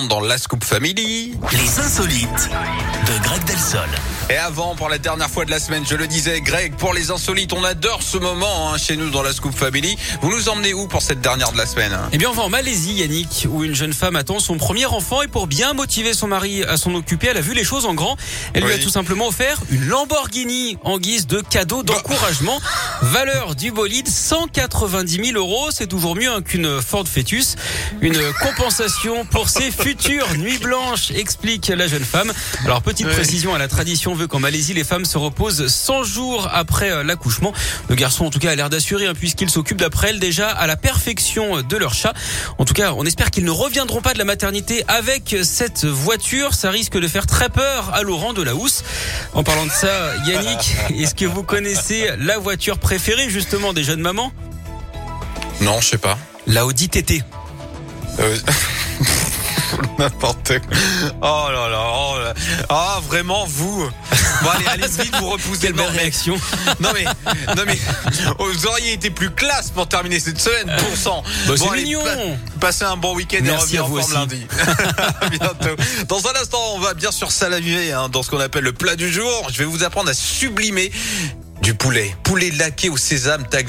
dans la Scoop Family. Les insolites de Greg Delsol. Et avant, pour la dernière fois de la semaine, je le disais, Greg, pour les insolites, on adore ce moment hein, chez nous dans la Scoop Family. Vous nous emmenez où pour cette dernière de la semaine Eh bien, on va en Malaisie, Yannick, où une jeune femme attend son premier enfant et pour bien motiver son mari à s'en occuper, elle a vu les choses en grand. Elle lui a tout simplement offert une Lamborghini en guise de cadeau d'encouragement. Valeur du bolide 190 000 euros, c'est toujours mieux hein, qu'une Ford Focus. Une compensation pour ses futures nuits blanches, explique la jeune femme. Alors petite Oui. précision, à la tradition veut qu'en Malaisie, les femmes se reposent 100 jours après euh, l'accouchement. Le garçon, en tout cas, a l'air d'assurer, hein, puisqu'il s'occupe d'après elle déjà à la perfection de leur chat. En tout cas, on espère qu'ils ne reviendront pas de la maternité avec cette voiture. Ça risque de faire très peur à Laurent de la Housse. En parlant de ça, Yannick, est-ce que vous connaissez la voiture préférée justement des jeunes mamans? Non, je sais pas. La Audi TT. Euh, N'importe quoi. Oh là là. Oh, là. Ah, vraiment, vous. Bon, allez, allez vite, vous repoussez le réaction. Non mais, non mais, vous auriez été plus classe pour terminer cette semaine, bon sang. Bah, c'est allez, mignon. pa- Passez un bon week-end et revenez en vous forme aussi. lundi. Bientôt. Dans un instant, on va bien sûr salamuer hein, dans ce qu'on appelle le plat du jour. Je vais vous apprendre à sublimer du poulet. Poulet laqué au sésame tagliatelle.